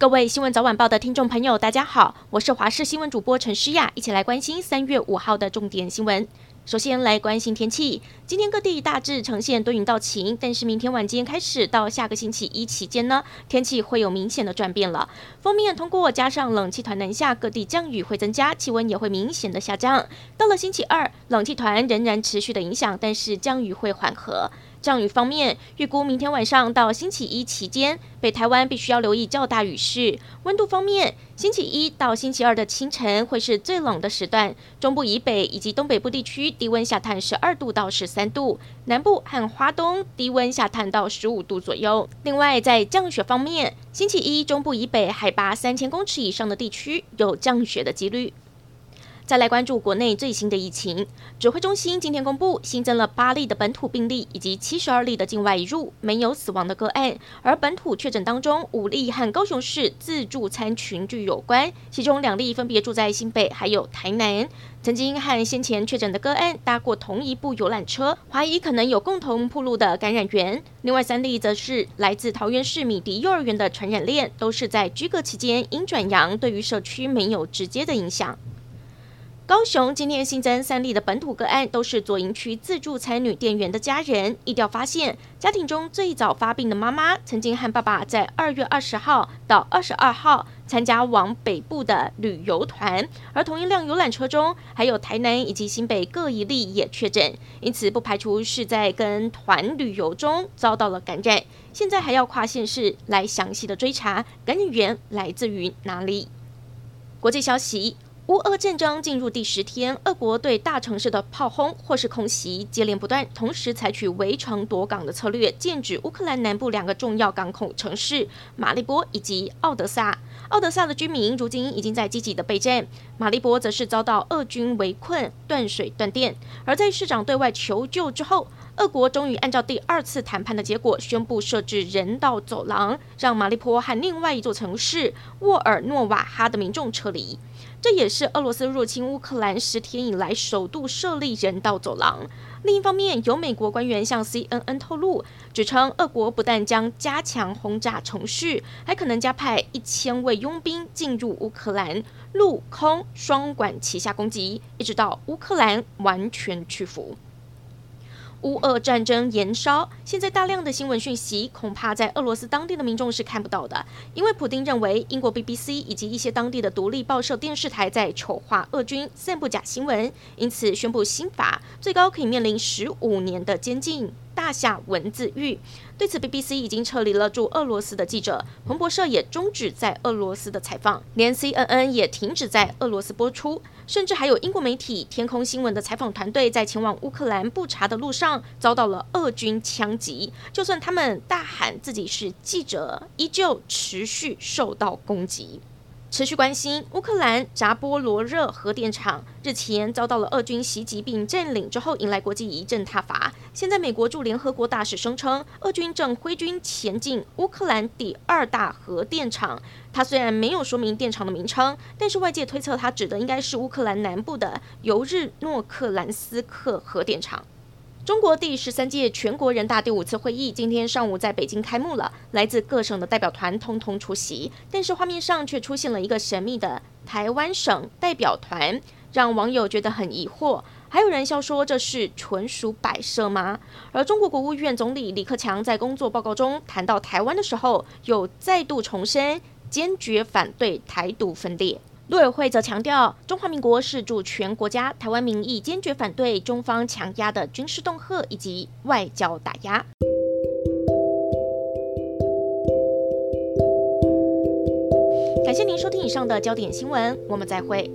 各位新闻早晚报的听众朋友，大家好，我是华视新闻主播陈诗雅，一起来关心三月五号的重点新闻。首先来关心天气，今天各地大致呈现多云到晴，但是明天晚间开始到下个星期一期间呢，天气会有明显的转变了。锋面通过，加上冷气团南下，各地降雨会增加，气温也会明显的下降。到了星期二，冷气团仍然持续的影响，但是降雨会缓和。降雨方面，预估明天晚上到星期一期间，北台湾必须要留意较大雨势。温度方面，星期一到星期二的清晨会是最冷的时段，中部以北以及东北部地区低温下探十二度到十三度，南部和花东低温下探到十五度左右。另外，在降雪方面，星期一中部以北海拔三千公尺以上的地区有降雪的几率。再来关注国内最新的疫情，指挥中心今天公布新增了八例的本土病例，以及七十二例的境外移入，没有死亡的个案。而本土确诊当中，五例和高雄市自助餐群聚有关，其中两例分别住在新北还有台南，曾经和先前确诊的个案搭过同一部游览车，怀疑可能有共同暴露的感染源。另外三例则是来自桃园市米迪幼儿园的传染链，都是在居隔期间阴转阳，对于社区没有直接的影响。高雄今天新增三例的本土个案，都是左营区自助餐女店员的家人。疫调发现，家庭中最早发病的妈妈，曾经和爸爸在二月二十号到二十二号参加往北部的旅游团，而同一辆游览车中还有台南以及新北各一例也确诊，因此不排除是在跟团旅游中遭到了感染。现在还要跨县市来详细的追查感染源来自于哪里。国际消息。乌俄战争进入第十天，俄国对大城市的炮轰或是空袭接连不断，同时采取围城夺港的策略，剑指乌克兰南部两个重要港口城市马利波以及奥德萨。奥德萨的居民如今已经在积极的备战，马利波则是遭到俄军围困，断水断电。而在市长对外求救之后，俄国终于按照第二次谈判的结果，宣布设置人道走廊，让马利波和另外一座城市沃尔诺瓦哈的民众撤离。这也是俄罗斯入侵乌克兰十天以来首度设立人道走廊。另一方面，有美国官员向 CNN 透露，指称俄国不但将加强轰炸程序，还可能加派一千位佣兵进入乌克兰，陆空双管齐下攻击，一直到乌克兰完全屈服。乌俄战争延烧，现在大量的新闻讯息恐怕在俄罗斯当地的民众是看不到的，因为普丁认为英国 BBC 以及一些当地的独立报社电视台在丑化俄军、散布假新闻，因此宣布新法，最高可以面临十五年的监禁。大下文字狱。对此，BBC 已经撤离了驻俄罗斯的记者，彭博社也终止在俄罗斯的采访，连 CNN 也停止在俄罗斯播出，甚至还有英国媒体天空新闻的采访团队在前往乌克兰布查的路上遭到了俄军枪击，就算他们大喊自己是记者，依旧持续受到攻击。持续关心乌克兰扎波罗热核电厂日前遭到了俄军袭击并占领之后，引来国际一阵挞伐。现在美国驻联合国大使声称，俄军正挥军前进乌克兰第二大核电厂。他虽然没有说明电厂的名称，但是外界推测他指的应该是乌克兰南部的尤日诺克兰斯克核电厂。中国第十三届全国人大第五次会议今天上午在北京开幕了，来自各省的代表团通通出席，但是画面上却出现了一个神秘的台湾省代表团，让网友觉得很疑惑。还有人笑说这是纯属摆设吗？而中国国务院总理李克强在工作报告中谈到台湾的时候，又再度重申坚决反对台独分裂。陆委会则强调，中华民国是主权国家，台湾民意坚决反对中方强压的军事恫吓以及外交打压。感谢您收听以上的焦点新闻，我们再会。